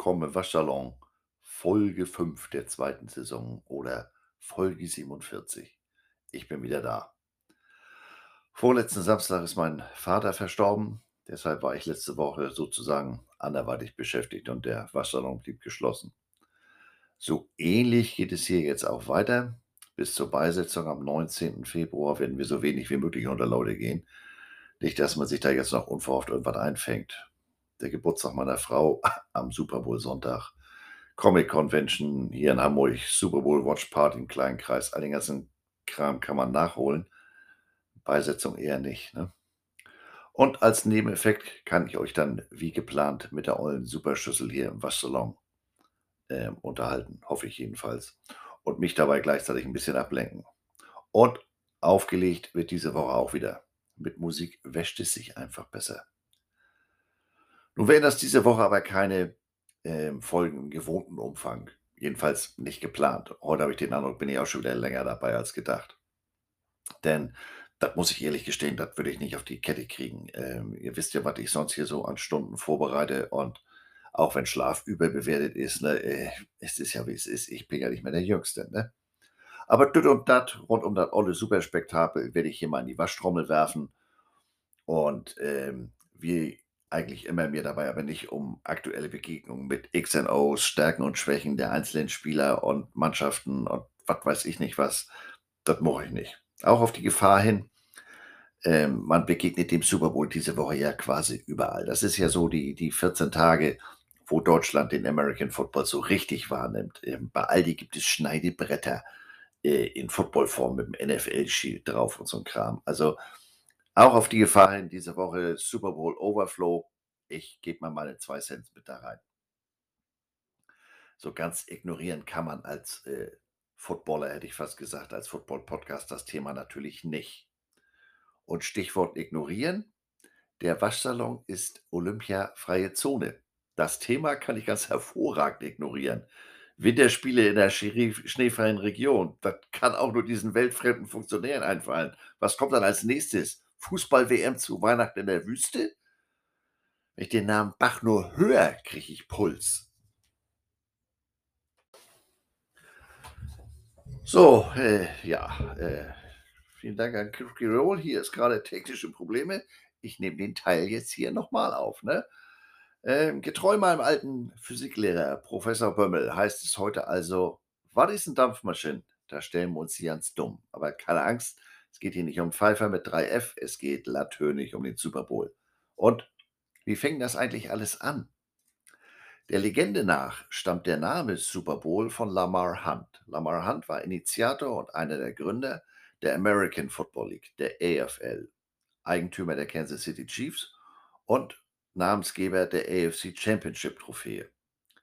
willkommen im Waschsalon, Folge 5 der zweiten Saison oder Folge 47. Ich bin wieder da. Vorletzten Samstag ist mein Vater verstorben, deshalb war ich letzte Woche sozusagen anderweitig beschäftigt und der Waschsalon blieb geschlossen. So ähnlich geht es hier jetzt auch weiter. Bis zur Beisetzung am 19. Februar werden wir so wenig wie möglich unter Leute gehen. Nicht, dass man sich da jetzt noch unverhofft irgendwas einfängt der Geburtstag meiner Frau am Super Bowl Sonntag. Comic Convention hier in Hamburg, Super Bowl Watch Party im kleinen Kreis. All den ganzen Kram kann man nachholen. Beisetzung eher nicht. Ne? Und als Nebeneffekt kann ich euch dann wie geplant mit der ollen Superschüssel hier im Waschsalon äh, unterhalten. Hoffe ich jedenfalls. Und mich dabei gleichzeitig ein bisschen ablenken. Und aufgelegt wird diese Woche auch wieder. Mit Musik wäscht es sich einfach besser. Nun werden das diese Woche aber keine ähm, Folgen im gewohnten Umfang. Jedenfalls nicht geplant. Heute habe ich den Eindruck, bin ich auch schon wieder länger dabei als gedacht. Denn, das muss ich ehrlich gestehen, das würde ich nicht auf die Kette kriegen. Ähm, ihr wisst ja, was ich sonst hier so an Stunden vorbereite und auch wenn Schlaf überbewertet ist, ne, äh, es ist ja wie es ist. Ich bin ja nicht mehr der Jüngste, ne? Aber das und das, rund um das olle Superspektakel, werde ich hier mal in die Waschtrommel werfen. Und ähm, wie eigentlich immer mir dabei aber nicht um aktuelle Begegnungen mit XNOs, Stärken und Schwächen der einzelnen Spieler und Mannschaften und was weiß ich nicht was. Das mache ich nicht. Auch auf die Gefahr hin, ähm, man begegnet dem Super Bowl diese Woche ja quasi überall. Das ist ja so die, die 14 Tage, wo Deutschland den American Football so richtig wahrnimmt. Ähm, bei Aldi gibt es Schneidebretter äh, in Footballform mit dem NFL-Shield drauf und so ein Kram. Also auch auf die Gefahr hin, diese Woche Super Bowl Overflow. Ich gebe mal meine zwei Cent mit da rein. So ganz ignorieren kann man als äh, Footballer, hätte ich fast gesagt, als Football-Podcast das Thema natürlich nicht. Und Stichwort ignorieren. Der Waschsalon ist Olympia-freie Zone. Das Thema kann ich ganz hervorragend ignorieren. Winterspiele in der schneefreien Region. Das kann auch nur diesen weltfremden Funktionären einfallen. Was kommt dann als nächstes? Fußball-WM zu Weihnachten in der Wüste? Wenn ich den Namen Bach nur höre, kriege ich Puls. So, äh, ja, äh, vielen Dank an Cookie Roll. Hier ist gerade technische Probleme. Ich nehme den Teil jetzt hier nochmal auf. Ne? Ähm, getreu meinem alten Physiklehrer, Professor Bömmel, heißt es heute also, was ist ein Dampfmaschine? Da stellen wir uns hier ganz dumm. Aber keine Angst, es geht hier nicht um Pfeiffer mit 3F, es geht latönig um den Super Bowl. Und wie fängt das eigentlich alles an? Der Legende nach stammt der Name Super Bowl von Lamar Hunt. Lamar Hunt war Initiator und einer der Gründer der American Football League, der AFL, Eigentümer der Kansas City Chiefs und Namensgeber der AFC Championship Trophäe.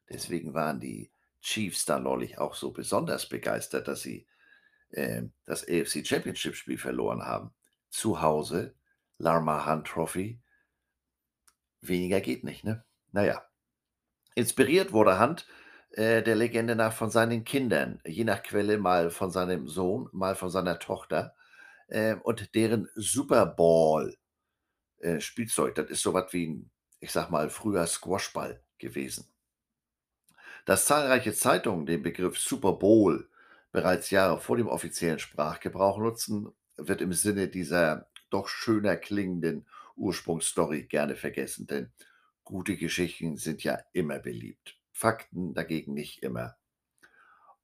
Deswegen waren die Chiefs da neulich auch so besonders begeistert, dass sie äh, das AFC Championship Spiel verloren haben. Zu Hause, Lamar Hunt Trophy. Weniger geht nicht, ne? Naja. Inspiriert wurde Hunt äh, der Legende nach von seinen Kindern, je nach Quelle mal von seinem Sohn, mal von seiner Tochter äh, und deren Super Bowl äh, Spielzeug. Das ist so was wie ein, ich sag mal, früher Squashball gewesen. Dass zahlreiche Zeitungen den Begriff Super Bowl bereits Jahre vor dem offiziellen Sprachgebrauch nutzen, wird im Sinne dieser doch schöner klingenden Ursprungsstory gerne vergessen, denn gute Geschichten sind ja immer beliebt. Fakten dagegen nicht immer.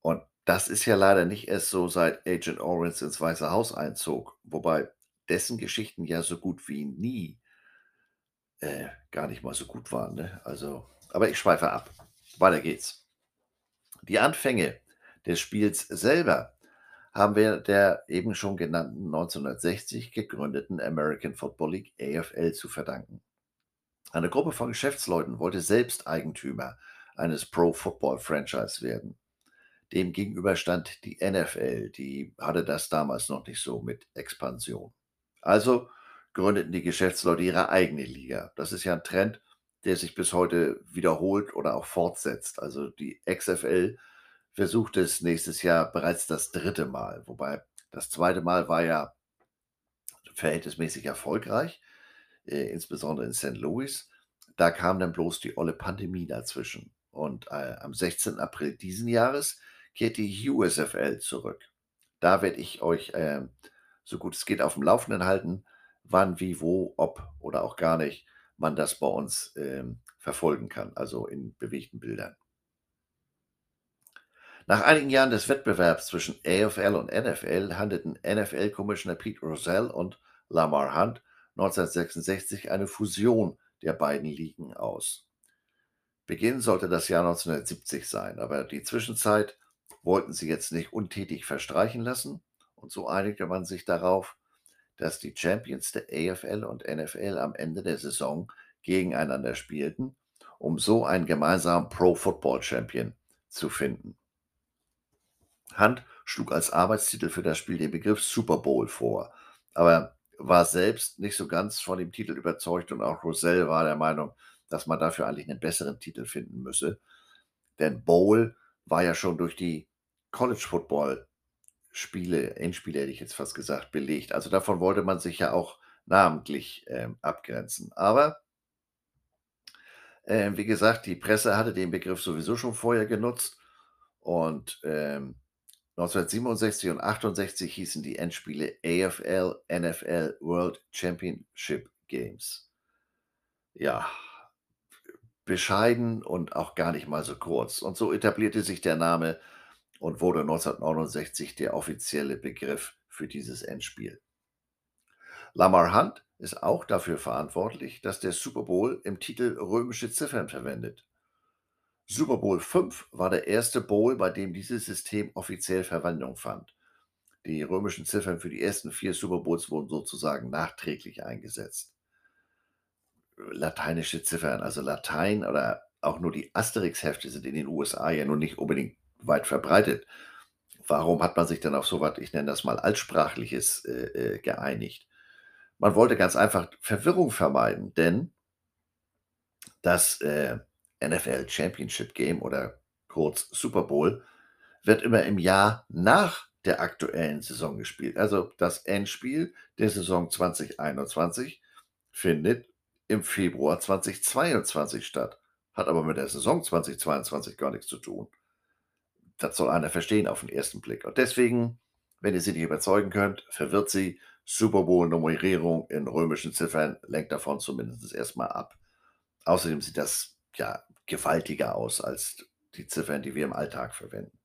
Und das ist ja leider nicht erst so, seit Agent Orange ins Weiße Haus einzog, wobei dessen Geschichten ja so gut wie nie äh, gar nicht mal so gut waren. Ne? Also, aber ich schweife ab. Weiter geht's. Die Anfänge des Spiels selber haben wir der eben schon genannten 1960 gegründeten American Football League AFL zu verdanken. Eine Gruppe von Geschäftsleuten wollte selbst Eigentümer eines Pro Football Franchise werden. Dem gegenüber stand die NFL, die hatte das damals noch nicht so mit Expansion. Also gründeten die Geschäftsleute ihre eigene Liga. Das ist ja ein Trend, der sich bis heute wiederholt oder auch fortsetzt. Also die XFL versucht es nächstes Jahr bereits das dritte Mal. Wobei das zweite Mal war ja verhältnismäßig erfolgreich, äh, insbesondere in St. Louis. Da kam dann bloß die olle Pandemie dazwischen. Und äh, am 16. April diesen Jahres kehrt die USFL zurück. Da werde ich euch äh, so gut es geht auf dem Laufenden halten, wann, wie, wo, ob oder auch gar nicht man das bei uns ähm, verfolgen kann, also in bewegten Bildern. Nach einigen Jahren des Wettbewerbs zwischen AFL und NFL handelten NFL-Commissioner Pete Rozelle und Lamar Hunt 1966 eine Fusion der beiden Ligen aus. Beginn sollte das Jahr 1970 sein, aber die Zwischenzeit wollten sie jetzt nicht untätig verstreichen lassen und so einigte man sich darauf, dass die Champions der AFL und NFL am Ende der Saison gegeneinander spielten, um so einen gemeinsamen Pro Football Champion zu finden. Hunt schlug als Arbeitstitel für das Spiel den Begriff Super Bowl vor, aber war selbst nicht so ganz von dem Titel überzeugt und auch Rosell war der Meinung, dass man dafür eigentlich einen besseren Titel finden müsse. Denn Bowl war ja schon durch die College Football Spiele, Endspiele hätte ich jetzt fast gesagt, belegt. Also davon wollte man sich ja auch namentlich ähm, abgrenzen. Aber äh, wie gesagt, die Presse hatte den Begriff sowieso schon vorher genutzt und ähm, 1967 und 68 hießen die Endspiele AFL NFL World Championship Games. Ja, bescheiden und auch gar nicht mal so kurz. Und so etablierte sich der Name und wurde 1969 der offizielle Begriff für dieses Endspiel. Lamar Hunt ist auch dafür verantwortlich, dass der Super Bowl im Titel römische Ziffern verwendet. Super Bowl 5 war der erste Bowl, bei dem dieses System offiziell Verwendung fand. Die römischen Ziffern für die ersten vier Super Bowls wurden sozusagen nachträglich eingesetzt. Lateinische Ziffern, also Latein oder auch nur die Asterix-Hefte sind in den USA ja nun nicht unbedingt weit verbreitet. Warum hat man sich dann auf so was, ich nenne das mal Altsprachliches, äh, äh, geeinigt? Man wollte ganz einfach Verwirrung vermeiden, denn das äh, NFL Championship Game oder kurz Super Bowl wird immer im Jahr nach der aktuellen Saison gespielt. Also das Endspiel der Saison 2021 findet im Februar 2022 statt, hat aber mit der Saison 2022 gar nichts zu tun. Das soll einer verstehen auf den ersten Blick. Und deswegen, wenn ihr sie nicht überzeugen könnt, verwirrt sie. Super Bowl-Nummerierung in römischen Ziffern lenkt davon zumindest erstmal ab. Außerdem sieht das ja gewaltiger aus als die Ziffern, die wir im Alltag verwenden.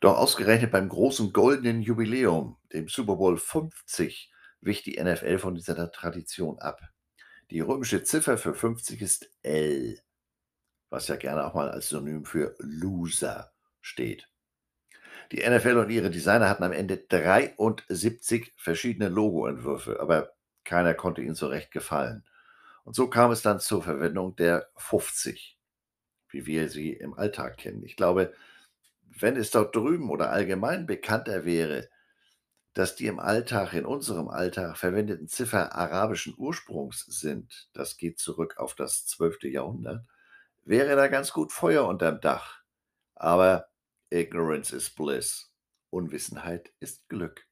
Doch ausgerechnet beim großen goldenen Jubiläum, dem Super Bowl 50, wich die NFL von dieser Tradition ab. Die römische Ziffer für 50 ist L, was ja gerne auch mal als Synonym für Loser steht. Die NFL und ihre Designer hatten am Ende 73 verschiedene Logoentwürfe, aber keiner konnte ihnen so recht gefallen. Und so kam es dann zur Verwendung der 50, wie wir sie im Alltag kennen. Ich glaube, wenn es dort drüben oder allgemein bekannter wäre, dass die im Alltag, in unserem Alltag verwendeten Ziffer arabischen Ursprungs sind, das geht zurück auf das 12. Jahrhundert, wäre da ganz gut Feuer unterm Dach. Aber Ignorance is bliss. Unwissenheit ist Glück.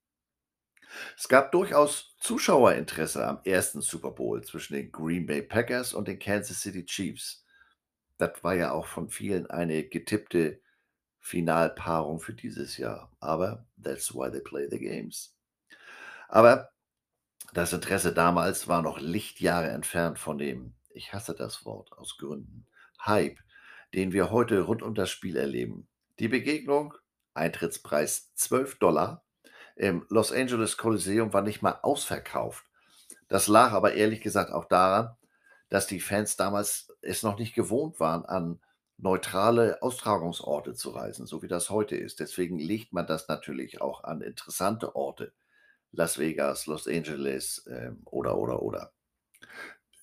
Es gab durchaus Zuschauerinteresse am ersten Super Bowl zwischen den Green Bay Packers und den Kansas City Chiefs. Das war ja auch von vielen eine getippte Finalpaarung für dieses Jahr. Aber that's why they play the games. Aber das Interesse damals war noch Lichtjahre entfernt von dem, ich hasse das Wort aus Gründen, Hype, den wir heute rund um das Spiel erleben. Die Begegnung, Eintrittspreis 12 Dollar, im Los Angeles Coliseum war nicht mal ausverkauft. Das lag aber ehrlich gesagt auch daran, dass die Fans damals es noch nicht gewohnt waren, an neutrale Austragungsorte zu reisen, so wie das heute ist. Deswegen legt man das natürlich auch an interessante Orte. Las Vegas, Los Angeles äh, oder, oder, oder.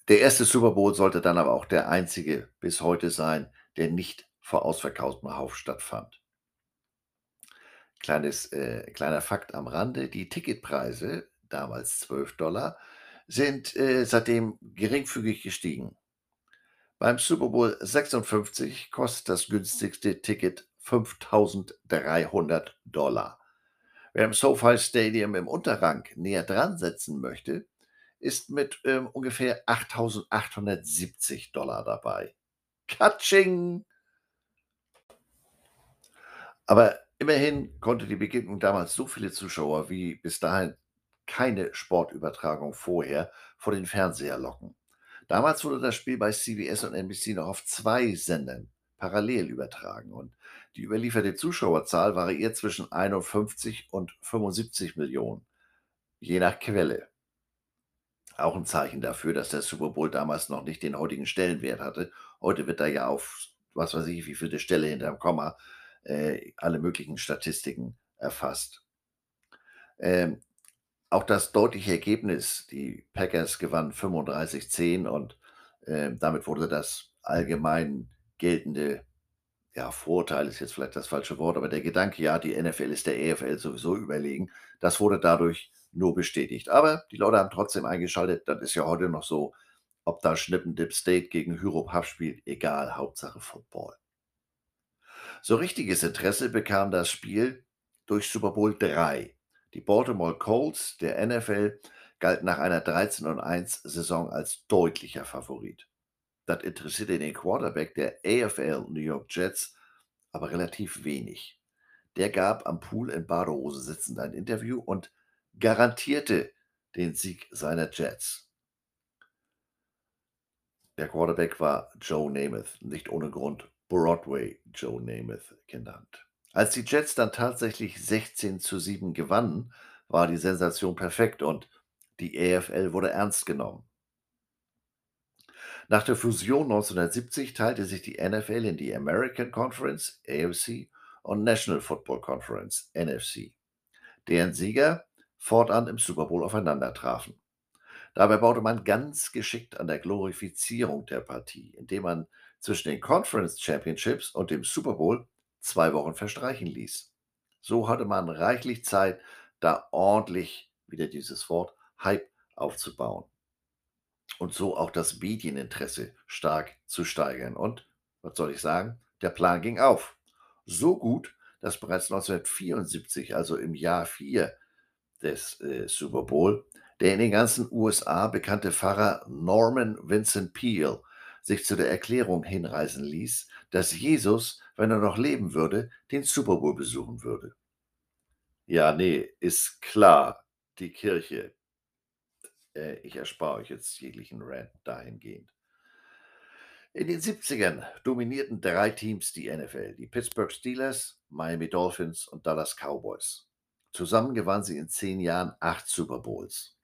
Der erste Super Bowl sollte dann aber auch der einzige bis heute sein, der nicht vor ausverkauftem Hauf stattfand. Kleines, äh, kleiner Fakt am Rande, die Ticketpreise, damals 12 Dollar, sind äh, seitdem geringfügig gestiegen. Beim Super Bowl 56 kostet das günstigste Ticket 5300 Dollar. Wer im SoFi Stadium im Unterrang näher dran setzen möchte, ist mit ähm, ungefähr 8.870 dabei. Katsching! Aber immerhin konnte die Begegnung damals so viele Zuschauer wie bis dahin keine Sportübertragung vorher vor den Fernseher locken. Damals wurde das Spiel bei CBS und NBC noch auf zwei Sendern parallel übertragen und die überlieferte Zuschauerzahl variiert zwischen 51 und 75 Millionen, je nach Quelle. Auch ein Zeichen dafür, dass der Super Bowl damals noch nicht den heutigen Stellenwert hatte. Heute wird da ja auf, was weiß ich, wie viele Stelle hinterm Komma äh, alle möglichen Statistiken erfasst. Ähm, auch das deutliche Ergebnis, die Packers gewannen 35-10 und äh, damit wurde das allgemein geltende ja, Vorteil ist jetzt vielleicht das falsche Wort, aber der Gedanke, ja, die NFL ist der EFL sowieso überlegen, das wurde dadurch nur bestätigt. Aber die Leute haben trotzdem eingeschaltet, das ist ja heute noch so, ob da Schnippendip State gegen Hyrop Huff spielt, egal, Hauptsache Football. So richtiges Interesse bekam das Spiel durch Super Bowl 3. Die Baltimore Colts der NFL galten nach einer 13 1 Saison als deutlicher Favorit. Das interessierte den Quarterback der AFL New York Jets aber relativ wenig. Der gab am Pool in Badehose sitzend ein Interview und garantierte den Sieg seiner Jets. Der Quarterback war Joe Namath, nicht ohne Grund Broadway Joe Namath genannt. Als die Jets dann tatsächlich 16 zu 7 gewannen, war die Sensation perfekt und die AFL wurde ernst genommen. Nach der Fusion 1970 teilte sich die NFL in die American Conference (AFC) und National Football Conference (NFC), deren Sieger fortan im Super Bowl aufeinandertrafen. Dabei baute man ganz geschickt an der Glorifizierung der Partie, indem man zwischen den Conference Championships und dem Super Bowl zwei Wochen verstreichen ließ. So hatte man reichlich Zeit, da ordentlich, wieder dieses Wort, Hype aufzubauen und so auch das Medieninteresse stark zu steigern. Und was soll ich sagen? Der Plan ging auf. So gut, dass bereits 1974, also im Jahr 4 des äh, Super Bowl, der in den ganzen USA bekannte Pfarrer Norman Vincent Peale sich zu der Erklärung hinreißen ließ, dass Jesus, wenn er noch leben würde, den Super Bowl besuchen würde. Ja, nee, ist klar, die Kirche, äh, ich erspare euch jetzt jeglichen Rant dahingehend. In den 70ern dominierten drei Teams die NFL, die Pittsburgh Steelers, Miami Dolphins und Dallas Cowboys. Zusammen gewannen sie in zehn Jahren acht Super Bowls.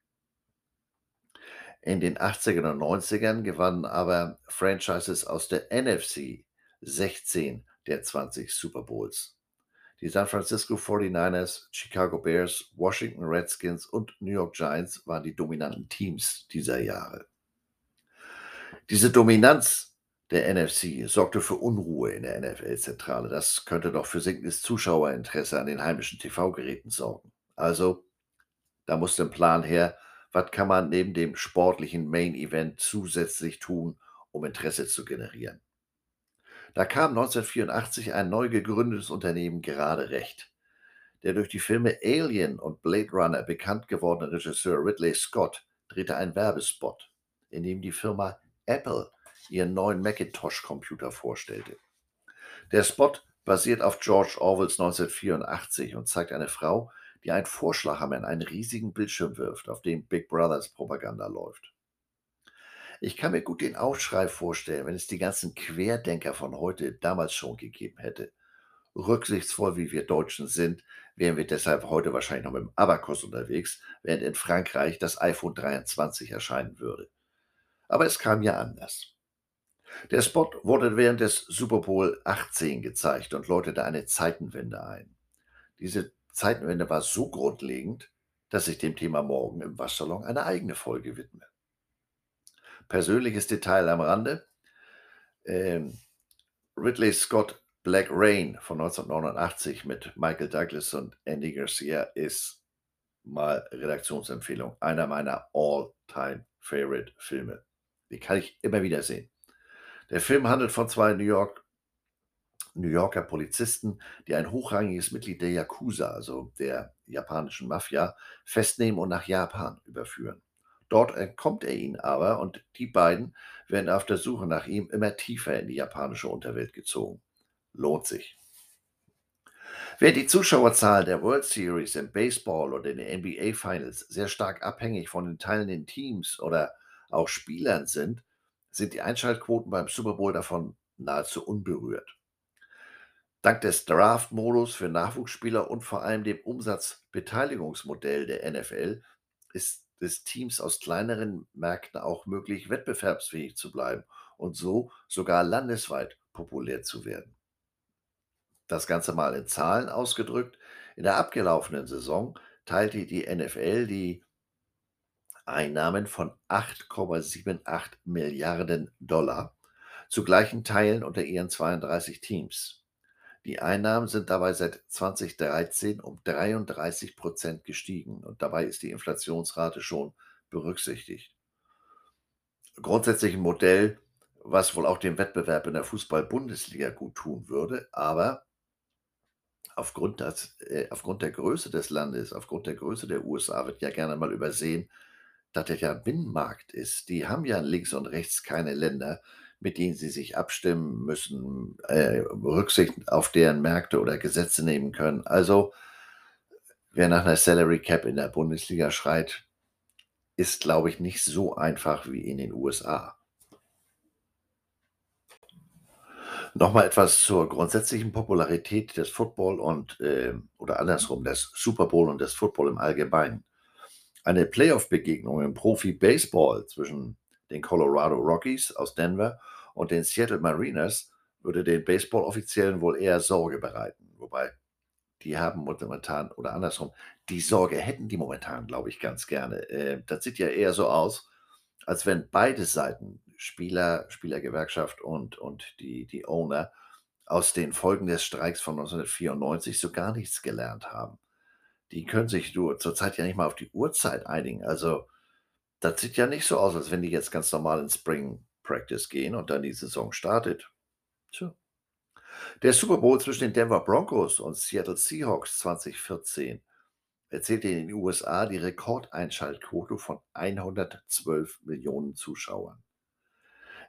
In den 80ern und 90ern gewannen aber Franchises aus der NFC 16 der 20 Super Bowls. Die San Francisco 49ers, Chicago Bears, Washington Redskins und New York Giants waren die dominanten Teams dieser Jahre. Diese Dominanz der NFC sorgte für Unruhe in der NFL-Zentrale. Das könnte doch für sinkendes Zuschauerinteresse an den heimischen TV-Geräten sorgen. Also, da musste ein Plan her. Was kann man neben dem sportlichen Main-Event zusätzlich tun, um Interesse zu generieren? Da kam 1984 ein neu gegründetes Unternehmen gerade recht. Der durch die Filme Alien und Blade Runner bekannt gewordene Regisseur Ridley Scott drehte einen Werbespot, in dem die Firma Apple ihren neuen Macintosh-Computer vorstellte. Der Spot basiert auf George Orwells 1984 und zeigt eine Frau, die einen Vorschlaghammer in einen riesigen Bildschirm wirft, auf dem Big Brothers Propaganda läuft. Ich kann mir gut den Aufschrei vorstellen, wenn es die ganzen Querdenker von heute damals schon gegeben hätte. Rücksichtsvoll wie wir Deutschen sind, wären wir deshalb heute wahrscheinlich noch mit dem Abacus unterwegs, während in Frankreich das iPhone 23 erscheinen würde. Aber es kam ja anders. Der Spot wurde während des Super Bowl 18 gezeigt und läutete eine Zeitenwende ein. Diese Zeitenwende war so grundlegend, dass ich dem Thema morgen im Waschsalon eine eigene Folge widme. Persönliches Detail am Rande. Ähm, Ridley Scott Black Rain von 1989 mit Michael Douglas und Andy Garcia ist mal Redaktionsempfehlung. Einer meiner All-Time-Favorite Filme. Die kann ich immer wieder sehen. Der Film handelt von zwei New, York, New Yorker Polizisten, die ein hochrangiges Mitglied der Yakuza, also der japanischen Mafia, festnehmen und nach Japan überführen. Dort entkommt er ihnen aber und die beiden werden auf der Suche nach ihm immer tiefer in die japanische Unterwelt gezogen. Lohnt sich. Während die Zuschauerzahl der World Series im Baseball oder in den NBA Finals sehr stark abhängig von den teilnehmenden Teams oder auch Spielern sind, sind die Einschaltquoten beim Super Bowl davon nahezu unberührt. Dank des Draft-Modus für Nachwuchsspieler und vor allem dem Umsatzbeteiligungsmodell der NFL ist es Teams aus kleineren Märkten auch möglich, wettbewerbsfähig zu bleiben und so sogar landesweit populär zu werden. Das Ganze mal in Zahlen ausgedrückt. In der abgelaufenen Saison teilte die NFL die Einnahmen von 8,78 Milliarden Dollar zu gleichen Teilen unter ihren 32 Teams. Die Einnahmen sind dabei seit 2013 um 33 Prozent gestiegen und dabei ist die Inflationsrate schon berücksichtigt. Grundsätzlich ein Modell, was wohl auch dem Wettbewerb in der Fußball-Bundesliga gut tun würde, aber aufgrund, das, äh, aufgrund der Größe des Landes, aufgrund der Größe der USA wird ja gerne mal übersehen, dass das ja ein Binnenmarkt ist. Die haben ja links und rechts keine Länder, mit denen sie sich abstimmen müssen, äh, Rücksicht auf deren Märkte oder Gesetze nehmen können. Also, wer nach einer Salary Cap in der Bundesliga schreit, ist, glaube ich, nicht so einfach wie in den USA. Nochmal etwas zur grundsätzlichen Popularität des Football und äh, oder andersrum, des Super Bowl und des Football im Allgemeinen. Eine Playoff-Begegnung im Profi-Baseball zwischen den Colorado Rockies aus Denver und den Seattle Mariners würde den Baseball-Offiziellen wohl eher Sorge bereiten. Wobei die haben momentan, oder andersrum, die Sorge hätten die momentan, glaube ich, ganz gerne. Äh, das sieht ja eher so aus, als wenn beide Seiten Spieler, Spielergewerkschaft und, und die, die Owner aus den Folgen des Streiks von 1994 so gar nichts gelernt haben. Die können sich zurzeit ja nicht mal auf die Uhrzeit einigen. Also, das sieht ja nicht so aus, als wenn die jetzt ganz normal in Spring Practice gehen und dann die Saison startet. Tja. Der Super Bowl zwischen den Denver Broncos und Seattle Seahawks 2014 erzählte in den USA die Rekordeinschaltquote von 112 Millionen Zuschauern.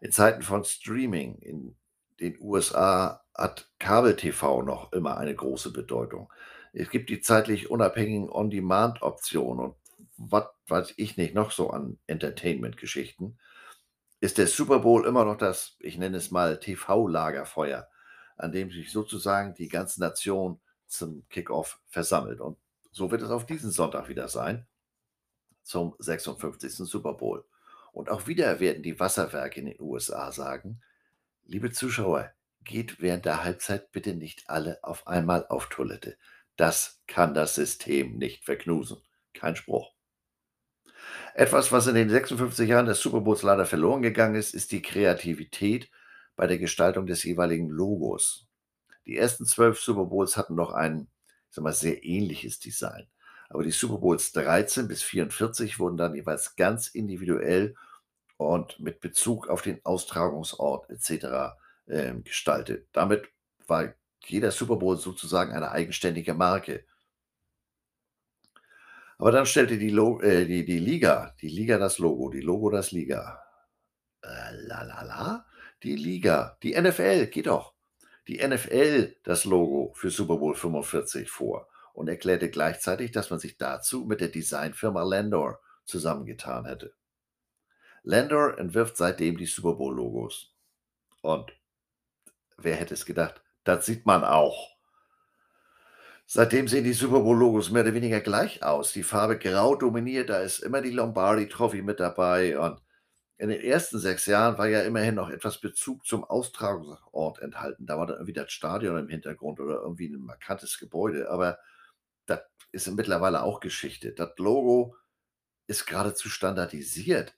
In Zeiten von Streaming in den USA hat Kabel-TV noch immer eine große Bedeutung. Es gibt die zeitlich unabhängigen On-Demand-Optionen und was weiß ich nicht noch so an Entertainment-Geschichten. Ist der Super Bowl immer noch das, ich nenne es mal TV-Lagerfeuer, an dem sich sozusagen die ganze Nation zum Kickoff versammelt. Und so wird es auf diesen Sonntag wieder sein, zum 56. Super Bowl. Und auch wieder werden die Wasserwerke in den USA sagen, liebe Zuschauer, geht während der Halbzeit bitte nicht alle auf einmal auf Toilette. Das kann das System nicht verknusen. Kein Spruch. Etwas, was in den 56 Jahren des Super Bowls leider verloren gegangen ist, ist die Kreativität bei der Gestaltung des jeweiligen Logos. Die ersten zwölf Super Bowls hatten noch ein, ich sag mal, sehr ähnliches Design. Aber die Super Bowls 13 bis 44 wurden dann jeweils ganz individuell und mit Bezug auf den Austragungsort etc. Äh, gestaltet. Damit war jeder Super Bowl sozusagen eine eigenständige Marke. Aber dann stellte die, Lo äh, die, die Liga, die Liga das Logo, die Logo das Liga. Äh, la la la, die Liga, die NFL, geht doch. Die NFL das Logo für Super Bowl 45 vor und erklärte gleichzeitig, dass man sich dazu mit der Designfirma Landor zusammengetan hätte. Landor entwirft seitdem die Super Bowl-Logos. Und wer hätte es gedacht? Das sieht man auch. Seitdem sehen die Super Bowl-Logos mehr oder weniger gleich aus. Die Farbe Grau dominiert, da ist immer die Lombardi Trophy mit dabei. Und in den ersten sechs Jahren war ja immerhin noch etwas Bezug zum Austragungsort enthalten. Da war dann irgendwie das Stadion im Hintergrund oder irgendwie ein markantes Gebäude. Aber das ist mittlerweile auch Geschichte. Das Logo ist geradezu standardisiert.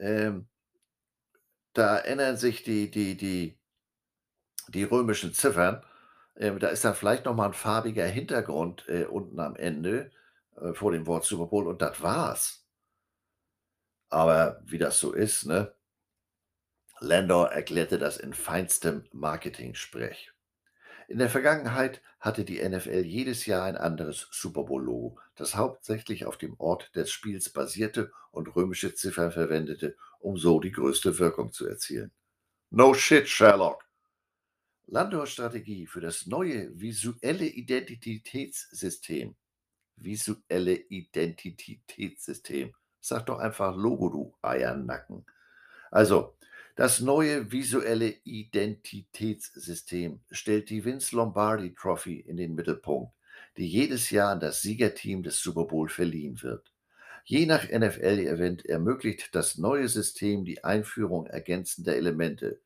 Ähm, da ändern sich die, die, die, die römischen Ziffern. Ähm, da ist dann vielleicht noch mal 'n farbiger Hintergrund, äh, unten am Ende, äh, vor dem Wort Super Bowl und das war's. Aber wie das so ist, ne? Landor erklärte das in feinstem Marketing-Sprech. In der Vergangenheit hatte die NFL jedes Jahr ein anderes Super Bowl-Logo, das hauptsächlich auf dem Ort des Spiels basierte und römische Ziffern verwendete, um so die größte Wirkung zu erzielen. No shit, Sherlock! Landors Strategie für das neue visuelle Identitätssystem. Visuelle Identitätssystem. Sag doch einfach Logo, du Eiernacken. Also, das neue visuelle Identitätssystem stellt die Vince Lombardi Trophy in den Mittelpunkt, die jedes Jahr an das Siegerteam des Super Bowl verliehen wird. Je nach NFL-Event ermöglicht das neue System die Einführung ergänzender Elemente.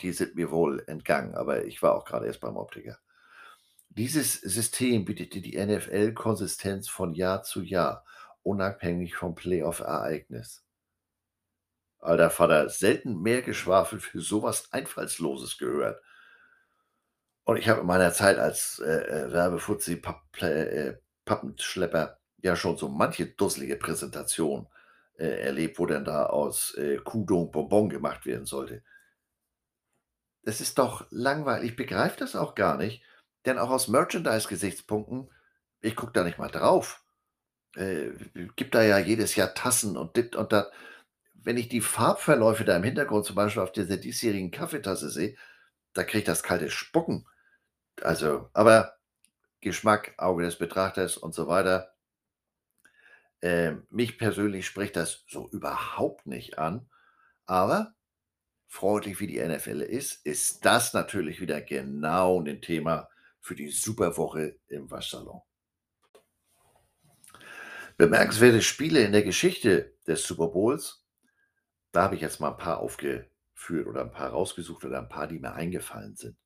Die sind mir wohl entgangen, aber ich war auch gerade erst beim Optiker. Dieses System bietet die NFL Konsistenz von Jahr zu Jahr, unabhängig vom Playoff-Ereignis. Alter Vater, selten mehr Geschwafel für sowas Einfallsloses gehört. Und ich habe in meiner Zeit als äh, äh Werbefuzzi Papp, äh, Pappenschlepper ja schon so manche dusselige Präsentation äh, erlebt, wo dann da aus äh, Kudung Bonbon gemacht werden sollte. Das ist doch langweilig. Ich begreife das auch gar nicht, denn auch aus Merchandise-Gesichtspunkten, ich gucke da nicht mal drauf. Äh, gibt da ja jedes Jahr Tassen und dit und dat wenn ich die Farbverläufe da im Hintergrund zum Beispiel auf dieser diesjährigen Kaffeetasse sehe, da kriege ich das kalte Spucken. Also, aber Geschmack, Auge des Betrachters und so weiter. Äh, mich persönlich spricht das so überhaupt nicht an. Aber freundlich wie die NFL ist, ist das natürlich wieder genau ein Thema für die Superwoche im Waschsalon. Bemerkenswerte Spiele in der Geschichte des Super Bowls da habe ich jetzt mal ein paar aufgeführt oder ein paar rausgesucht oder ein paar, die mir eingefallen sind.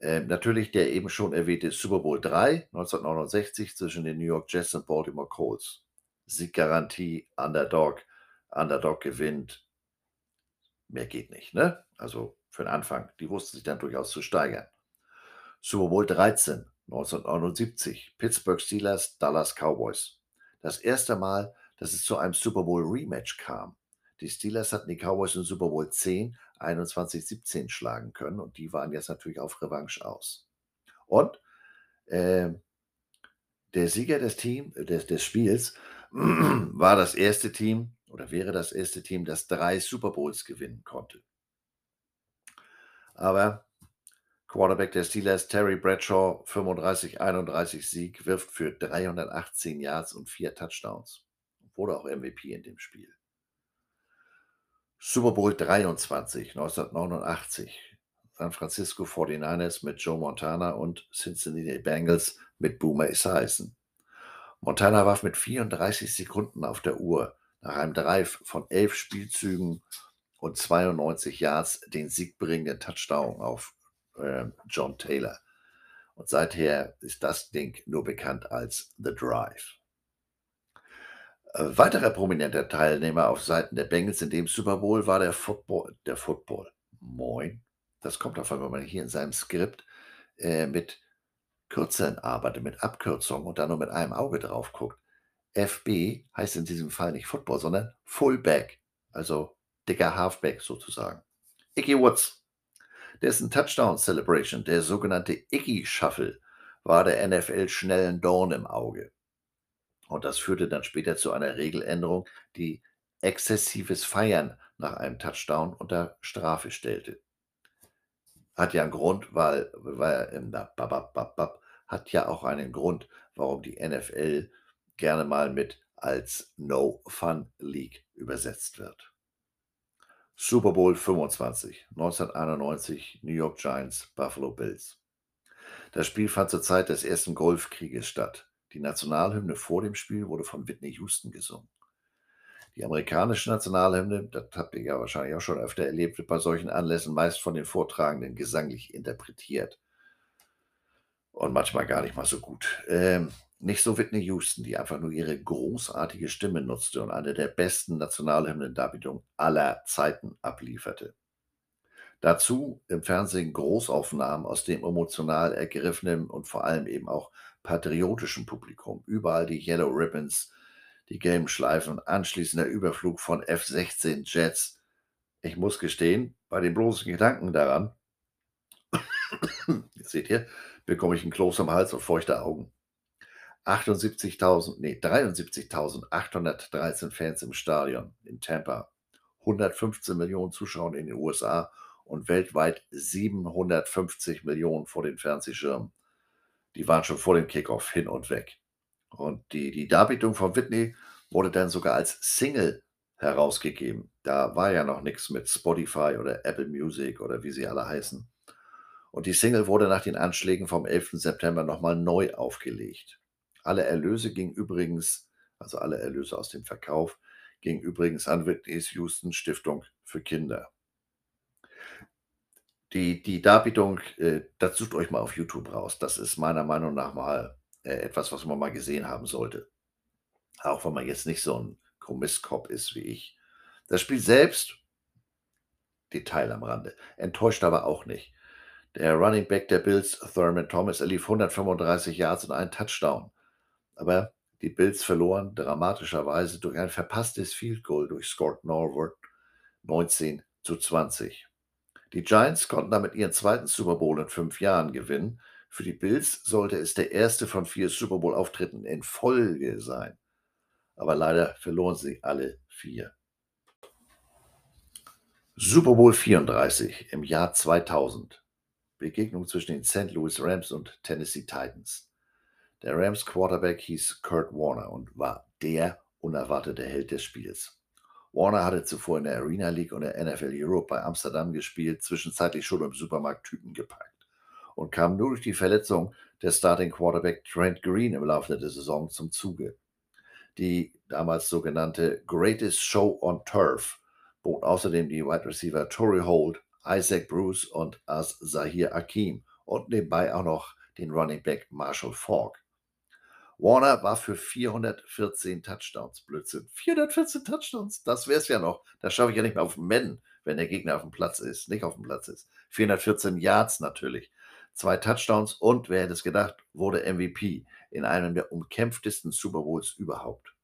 Ähm, natürlich der eben schon erwähnte Super Bowl 3 1969 zwischen den New York Jets und Baltimore Colts. Sieggarantie, Underdog, Underdog gewinnt. Mehr geht nicht, ne? Also für den Anfang. Die wussten sich dann durchaus zu steigern. Super Bowl 13 1979 Pittsburgh Steelers, Dallas Cowboys. Das erste Mal, dass es zu einem Super Bowl Rematch kam. Die Steelers hatten die Cowboys im Super Bowl 10 21-17 schlagen können und die waren jetzt natürlich auf Revanche aus. Und äh, der Sieger des, Team, des, des Spiels war das erste Team oder wäre das erste Team, das drei Super Bowls gewinnen konnte. Aber Quarterback der Steelers, Terry Bradshaw, 35-31 Sieg, wirft für 318 Yards und vier Touchdowns. Wurde auch MVP in dem Spiel. Super Bowl 23, 1989. San Francisco 49ers mit Joe Montana und Cincinnati Bengals mit Boomer Esiason. Montana warf mit 34 Sekunden auf der Uhr nach einem Drive von elf Spielzügen und 92 Yards den siegbringenden Touchdown auf äh, John Taylor. Und seither ist das Ding nur bekannt als The Drive. Äh, weiterer prominenter Teilnehmer auf Seiten der Bengals in dem Super Bowl war der Football. Der Football. Moin. Das kommt einmal, wenn man hier in seinem Skript äh, mit Kürzern arbeitet, mit Abkürzungen und dann nur mit einem Auge drauf guckt. FB heißt in diesem Fall nicht Football, sondern Fullback, also dicker Halfback sozusagen. Icky Woods, dessen Touchdown Celebration, der sogenannte Icky Shuffle, war der NFL schnellen Dorn im Auge. Und das führte dann später zu einer Regeländerung, die exzessives Feiern nach einem Touchdown unter Strafe stellte. Hat ja einen Grund, weil, weil hat ja auch einen Grund, warum die NFL gerne mal mit als No Fun League übersetzt wird. Super Bowl 25, 1991, New York Giants, Buffalo Bills. Das Spiel fand zur Zeit des ersten Golfkrieges statt. Die Nationalhymne vor dem Spiel wurde von Whitney Houston gesungen. Die amerikanische Nationalhymne, das habt ihr ja wahrscheinlich auch schon öfter erlebt, wird bei solchen Anlässen meist von den Vortragenden gesanglich interpretiert. Und manchmal gar nicht mal so gut. Ähm, nicht so Whitney Houston, die einfach nur ihre großartige Stimme nutzte und eine der besten Nationalhymnen-Darbietungen aller Zeiten ablieferte. Dazu im Fernsehen Großaufnahmen aus dem emotional ergriffenen und vor allem eben auch patriotischen Publikum. Überall die Yellow Ribbons, die gelben Schleifen, anschließender Überflug von F-16 Jets. Ich muss gestehen, bei den bloßen Gedanken daran, seht ihr, bekomme ich 'n Kloß am Hals und feuchte Augen. 78.000, ne, 73.813 Fans im Stadion in Tampa, 115 Millionen Zuschauer in den USA und weltweit 750 Millionen vor den Fernsehschirmen. Die waren schon vor dem Kickoff hin und weg. Und die die Darbietung von Whitney wurde dann sogar als Single herausgegeben. Da war ja noch nix mit Spotify oder Apple Music oder wie sie alle heißen. Und die Single wurde nach den Anschlägen vom 11. September noch mal neu aufgelegt. Alle Erlöse gingen übrigens also alle Erlöse aus dem Verkauf, gingen übrigens an Whitney's Houston Stiftung für Kinder. Die die Darbietung, äh, das sucht euch mal auf YouTube raus. Das ist meiner Meinung nach mal, äh, etwas, was man mal gesehen haben sollte. Auch wenn man jetzt nicht so 'n Kommisskopf ist wie ich. Das Spiel selbst Detail am Rande, enttäuscht aber auch nicht. Der Running Back der Bills, Thurman Thomas, er lief 135 Yards und einen Touchdown. Aber die Bills verloren dramatischerweise durch ein verpasstes Field Goal durch Scott Norwood 19:20. Die Giants konnten damit ihren 2. Super Bowl in 5 Jahren gewinnen. Für die Bills sollte es der erste von 4 Super Bowl-Auftritten in Folge sein. Aber leider verloren sie alle 4. Super Bowl 34 im Jahr 2000. Begegnung zwischen den St. Louis Rams und Tennessee Titans. Der Rams Quarterback hieß Kurt Warner und war der unerwartete Held des Spiels. Warner hatte zuvor in der Arena League und der NFL Europe bei Amsterdam gespielt, zwischenzeitlich schon im Supermarkt Tüten gepackt und kam nur durch die Verletzung des Starting Quarterback Trent Green im Laufe der Saison zum Zuge. Die damals sogenannte Greatest Show on Turf bot außerdem die Wide Receiver Torrey Holt, Isaac Bruce und Az-Zahir Hakim und nebenbei auch noch den Running Back Marshall Faulk. Warner war für 414 Touchdowns Blödsinn. 414 Touchdowns, das wär's ja noch. Das schaffe ich ja nicht mehr aufm Madden, wenn der Gegner aufm Platz ist nicht aufm Platz ist. 414 Yards natürlich, 2 Touchdowns und, wer hätte es gedacht, wurde MVP in einem der umkämpftesten Super Bowls überhaupt.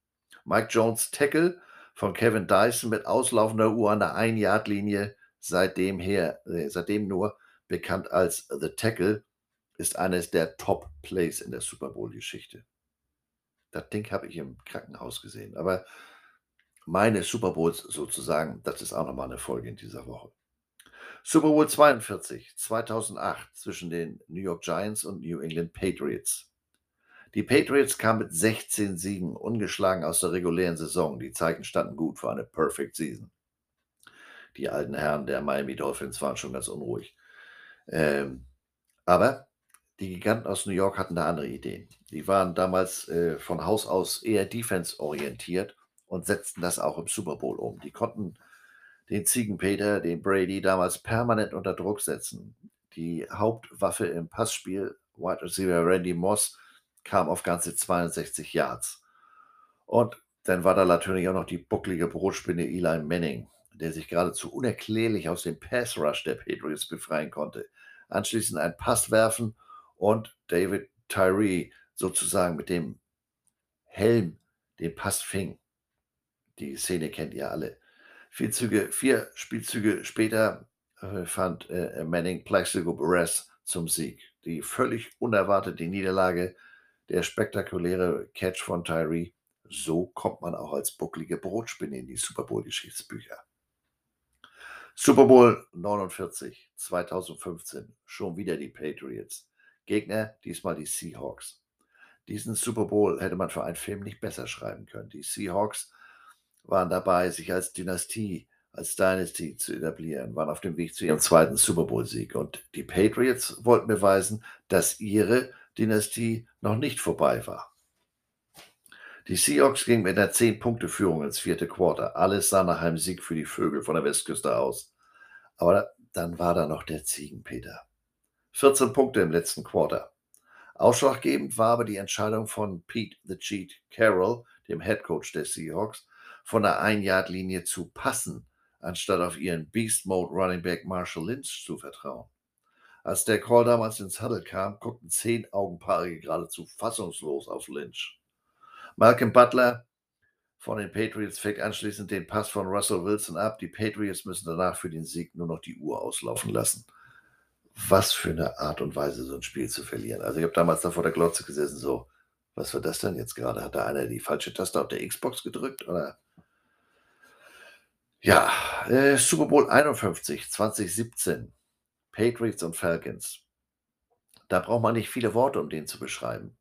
Mike Jones' Tackle von Kevin Dyson mit auslaufender Uhr an der Ein-Yard-Linie, seitdem her äh, seitdem nur bekannt als The Tackle, ist eines der Top-Plays in der Super Bowl-Geschichte. Das Ding habe ich im Krankenhaus gesehen, aber meine Super Bowls sozusagen, das ist auch noch mal 'ne Folge in dieser Woche. Super Bowl 42, 2008 zwischen den New York Giants und New England Patriots. Die Patriots kamen mit 16 Siegen ungeschlagen aus der regulären Saison. Die Zeichen standen gut für eine Perfect Season. Die alten Herren der Miami Dolphins waren schon ganz unruhig. Ähm, aber die Giganten aus New York hatten da andere Ideen. Die waren damals, äh, von Haus aus eher defense-orientiert und setzten das auch im Super Bowl um. Die konnten den Ziegenpeter, den Brady, damals permanent unter Druck setzen. Die Hauptwaffe im Passspiel, Wide Receiver Randy Moss, kam auf ganze 62 Yards. Und dann war da natürlich auch noch die bucklige Brotspinne Eli Manning, der sich geradezu unerklärlich aus dem Pass Rush der Patriots befreien konnte. Anschließend einen Pass werfen und David Tyree sozusagen mit dem Helm den Pass fing. Die Szene kennt ihr alle. 4 Züge 4 Spielzüge später, äh, fand, äh, Manning Plaxico Burress zum Sieg. Die völlig unerwartete Niederlage, der spektakuläre Catch von Tyree. So kommt man auch als bucklige Brotspinne in die Super Bowl-Geschichtsbücher. Super Bowl 49, 2015, schon wieder die Patriots. Gegner diesmal die Seahawks. Diesen Super Bowl hätte man für einen Film nicht besser schreiben können. Die Seahawks waren dabei, sich als Dynastie, als Dynasty zu etablieren, waren auf dem Weg zu ihrem zweiten Super Bowl-Sieg. Und die Patriots wollten beweisen, dass ihre Dynastie noch nicht vorbei war. Die Seahawks gingen mit einer 10-Punkte-Führung ins vierte Quarter. Alles sah nach einem Sieg für die Vögel von der Westküste aus. Aber dann war da noch der Ziegenpeter. 14 Punkte im letzten Quarter. Ausschlaggebend war aber die Entscheidung von Pete the Cheat Carroll, dem Headcoach der Seahawks, von der Ein-Yard-Linie zu passen, anstatt auf ihren Beast Mode Running Back Marshall Lynch zu vertrauen. Als der Call damals ins Huddle kam, guckten zehn Augenpaare geradezu fassungslos auf Lynch. Malcolm Butler von den Patriots fängt anschließend den Pass von Russell Wilson ab. Die Patriots müssen danach für den Sieg nur noch die Uhr auslaufen lassen. Was für 'ne Art und Weise, so 'n Spiel zu verlieren. Also, ich habe damals da vor der Glotze gesessen so: „Was war das denn jetzt grade? Hat da einer die falsche Taste auf der Xbox gedrückt, oder?“ Ja, äh, Super Bowl 51, 2017, Patriots und Falcons. Da braucht man nicht viele Worte, um den zu beschreiben.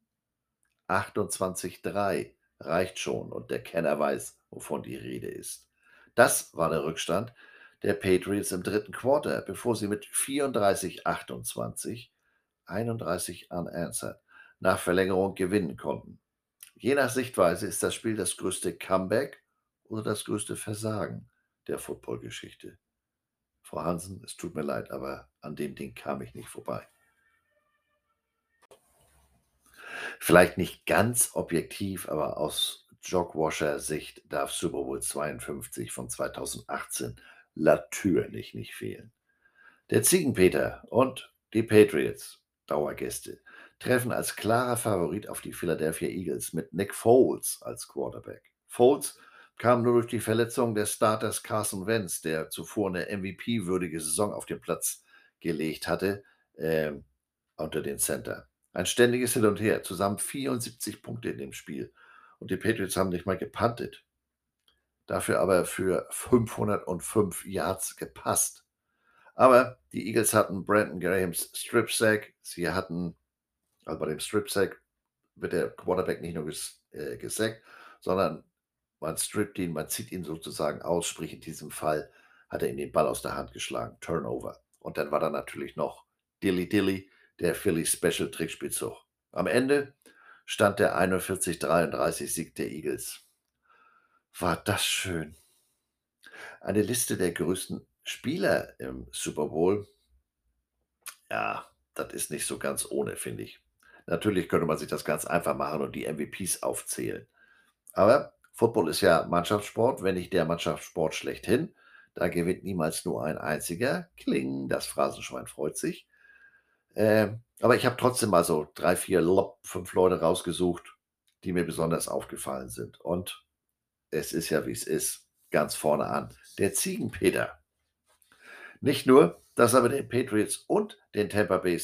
28:3 reicht schon und der Kenner weiß, wovon die Rede ist. Das war der Rückstand der Patriots im 3. Quarter, bevor sie mit 34:28, 31 unanswered, nach Verlängerung gewinnen konnten. Je nach Sichtweise ist das Spiel das größte Comeback oder das größte Versagen der Footballgeschichte. Frau Hansen, es tut mir leid, aber an dem Ding kam ich nicht vorbei. Vielleicht nicht ganz objektiv, aber aus Jogwasher-Sicht darf Super Bowl 52 von 2018 natürlich nicht fehlen. Der Ziegenpeter und die Patriots, Dauergäste, treffen als klarer Favorit auf die Philadelphia Eagles mit Nick Foles als Quarterback. Foles kam nur durch die Verletzung des Starters Carson Wentz, der zuvor eine MVP-würdige Saison auf den Platz gelegt hatte, äh, unter den Center. Ein ständiges Hin und Her, zusammen 74 Punkte in dem Spiel. Und die Patriots haben nicht mal gepuntet. Dafür aber für 505 Yards gepasst. Aber die Eagles hatten Brandon Grahams Strip Sack. Sie hatten, also bei dem Strip Sack wird der Quarterback nicht nur ges, äh, gesackt, sondern man strippt ihn, man zieht ihn sozusagen aus, sprich in diesem Fall hat er ihm den Ball aus der Hand geschlagen, Turnover. Und dann war da natürlich noch Dilly Dilly, der Philly Special Trickspielzug. Am Ende stand der 41-33 Sieg der Eagles. War das schön. Eine Liste der größten Spieler im Super Bowl. Ja, das ist nicht so ganz ohne, finde ich. Natürlich könnte man sich das ganz einfach machen und die MVPs aufzählen. Aber Football ist ja Mannschaftssport, wenn nicht der Mannschaftssport schlechthin. Da gewinnt niemals nur ein einziger. Kling, das Phrasenschwein freut sich. Ähm, aber ich habe trotzdem mal so drei, vier, fünf Leute rausgesucht, die mir besonders aufgefallen sind. Und es ist ja, wie es ist, ganz vorne an. Der Ziegenpeter. Nicht nur, dass er mit den Patriots und den Tampa Bay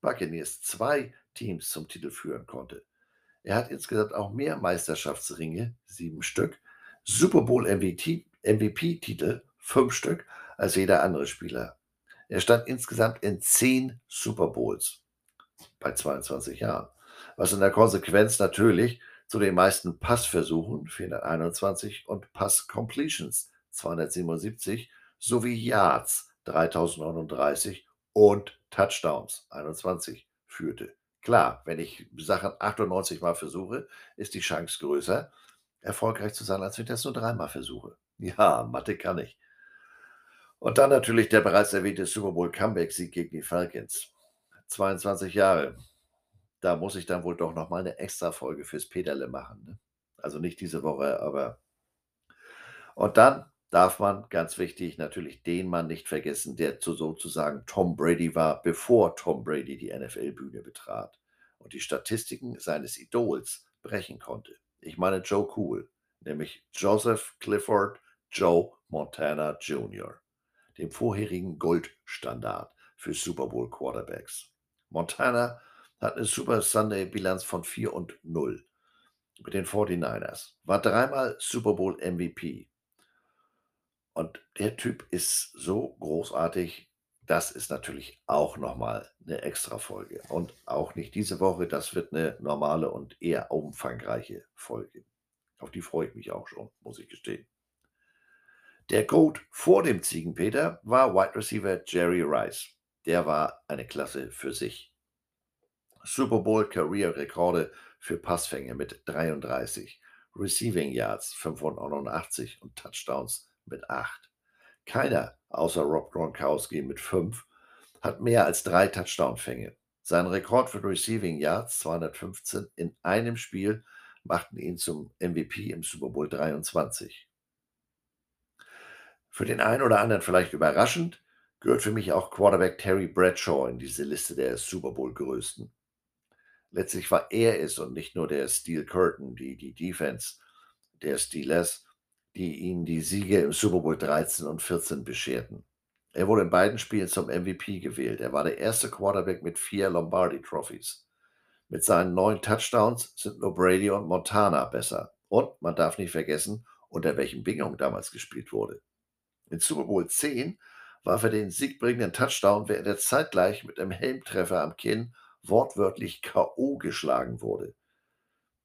Buccaneers zwei Teams zum Titel führen konnte. Er hat insgesamt auch mehr Meisterschaftsringe, sieben Stück, Super Bowl MVP-Titel, fünf Stück, als jeder andere Spieler. Er stand insgesamt in zehn Super Bowls bei 22 Jahren, was in der Konsequenz natürlich zu den meisten Passversuchen 421 und Pass-Completions 277 sowie Yards 3039 und Touchdowns 21 führte. Klar, wenn ich Sachen 98 Mal versuche, ist die Chance größer, erfolgreich zu sein, als wenn ich das nur dreimal versuche. Ja, Mathe kann ich. Und dann natürlich der bereits erwähnte Super Bowl Comeback-Sieg gegen die Falcons. 22 Jahre. Da muss ich dann wohl doch noch mal eine Extra-Folge fürs Peterle machen, ne? Also nicht diese Woche, aber und dann darf man, ganz wichtig, natürlich den Mann nicht vergessen, der zu sozusagen Tom Brady war, bevor Tom Brady die NFL-Bühne betrat und die Statistiken seines Idols brechen konnte. Ich meine Joe Cool, nämlich Joseph Clifford Joe Montana Jr., dem vorherigen Goldstandard für Super Bowl Quarterbacks. Montana hat eine Super Sunday Bilanz von 4 und 0 mit den 49ers, war dreimal Super Bowl MVP, und der Typ ist so großartig, das ist natürlich auch noch mal 'ne Extrafolge und auch nicht diese Woche. Das wird eine normale und eher umfangreiche Folge. Auf die freue ich mich auch schon, muss ich gestehen. Der Goat vor dem Ziegenpeter war Wide Receiver Jerry Rice. Der war eine Klasse für sich. Super Bowl Career-Rekorde für Passfänge mit 33, Receiving Yards 85 und Touchdowns mit 8. Keiner außer Rob Gronkowski mit 5 hat mehr als drei Touchdown-Fänge. Sein Rekord für Receiving Yards, 215, in einem Spiel machten ihn zum MVP im Super Bowl 23. Für den einen oder anderen vielleicht überraschend, gehört für mich auch Quarterback Terry Bradshaw in diese Liste der Super Bowl-Größten. Letztlich war er es und nicht nur der Steel Curtain, die, die Defense der Steelers, die ihnen die Siege im Super Bowl 13 und 14 bescherten. Er wurde in beiden Spielen zum MVP gewählt. Er war der erste Quarterback mit 4 Lombardi Trophies. Mit seinen 9 Touchdowns sind nur Brady und Montana besser. Und man darf nicht vergessen, unter welchen Bedingungen damals gespielt wurde. In Super Bowl 10 warf er den siegbringenden Touchdown, während er zeitgleich mit einem Helmtreffer am Kinn wortwörtlich K.O. geschlagen wurde.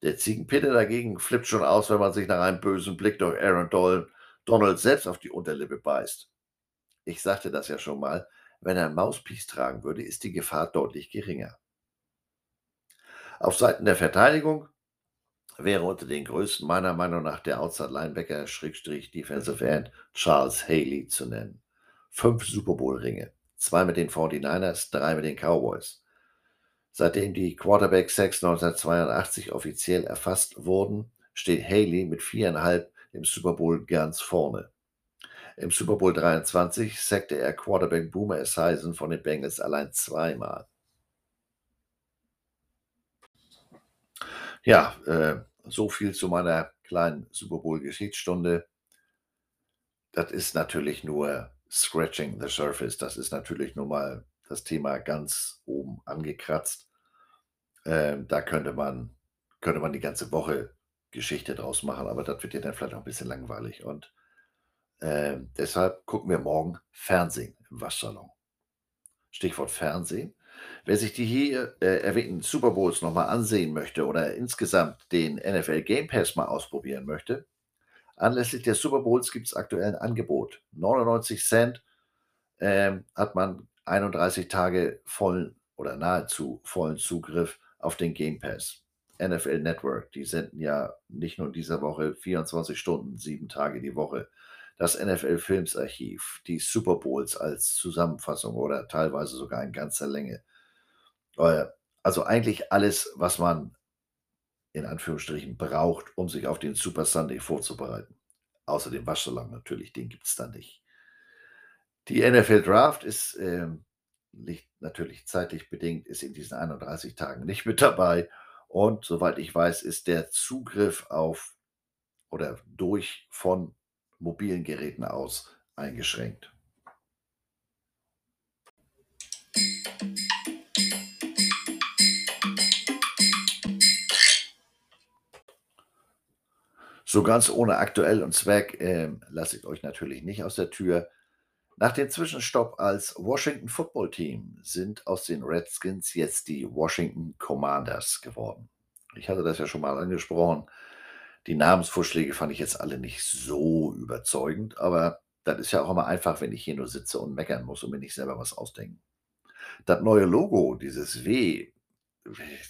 Der Ziegenpeter dagegen flippt schon aus, wenn man sich nach einem bösen Blick durch Aaron Donald selbst auf die Unterlippe beißt. Ich sagte das ja schon mal, wenn er Mauspiece tragen würde, ist die Gefahr deutlich geringer. Auf Seiten der Verteidigung wäre unter den größten meiner Meinung nach der Outside Linebacker Schrägstrich Defensive End Charles Haley zu nennen. Fünf Super Bowl Ringe, zwei mit den 49ers, drei mit den Cowboys. Seitdem die Quarterback Sacks 1982 offiziell erfasst wurden, steht Haley mit viereinhalb im Super Bowl ganz vorne. Im Super Bowl 23 sackte er Quarterback Boomer Esiason von den Bengals allein zweimal. Ja, äh, so viel zu meiner kleinen Super Bowl Geschichtsstunde. Das ist natürlich nur scratching the surface. Das ist natürlich nur mal das Thema ganz oben angekratzt. Ähm, da könnte man, könnte man die ganze Woche Geschichte draus machen, aber das wird dir dann vielleicht auch ein bisschen langweilig. Und äh, deshalb gucken wir morgen Fernsehen im Waschsalon. Stichwort Fernsehen. Wer sich die hier äh, erwähnten Super Bowls nochmal ansehen möchte oder insgesamt den NFL Game Pass mal ausprobieren möchte, anlässlich der Super Bowls gibt es aktuell ein Angebot. 99 Cent ähm, hat man 31 Tage vollen oder nahezu vollen Zugriff auf den Game Pass. NFL Network, die senden ja nicht nur in dieser Woche 24 Stunden, sieben Tage die Woche das NFL-Filmsarchiv, die Super Bowls als Zusammenfassung oder teilweise sogar in ganzer Länge. Äh, also eigentlich alles, was man in Anführungsstrichen braucht, um sich auf den Super Sunday vorzubereiten. Außer dem Waschsalon natürlich, den gibt es da nicht. Die NFL Draft ist äh, natürlich zeitlich bedingt, ist in diesen 31 Tagen nicht mit dabei. Und soweit ich weiß, ist der Zugriff auf oder durch von mobilen Geräten aus eingeschränkt. So ganz ohne aktuell und Zweck äh, lasse ich euch natürlich nicht aus der Tür. Nach dem Zwischenstopp als Washington Football Team sind aus den Redskins jetzt die Washington Commanders geworden. Ich hatte das ja schon mal angesprochen. Die Namensvorschläge fand ich jetzt alle nicht so überzeugend, aber das ist ja auch immer einfach, wenn ich hier nur sitze und meckern muss und mir nicht selber was ausdenken. Das neue Logo, dieses W,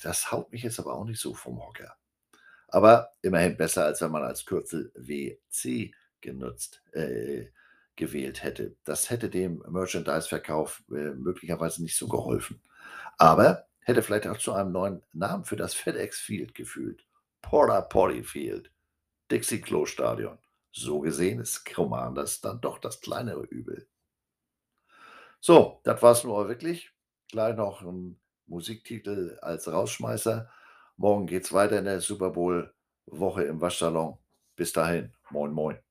das haut mich jetzt aber auch nicht so vom Hocker. Aber immerhin besser, als wenn man als Kürzel WC genutzt, äh, gewählt hätte. Das hätte dem Merchandise-Verkauf äh, möglicherweise nicht so geholfen. Aber hätte vielleicht auch zu einem neuen Namen für das FedEx Field gefühlt. Porta Potty Field, Dixie Klo Stadion. So gesehen ist Commanders dann doch das kleinere Übel. So, das war es nur wirklich. Gleich noch ein Musiktitel als Rausschmeißer. Morgen geht es weiter in der Super Bowl Woche im Waschsalon. Bis dahin, moin moin.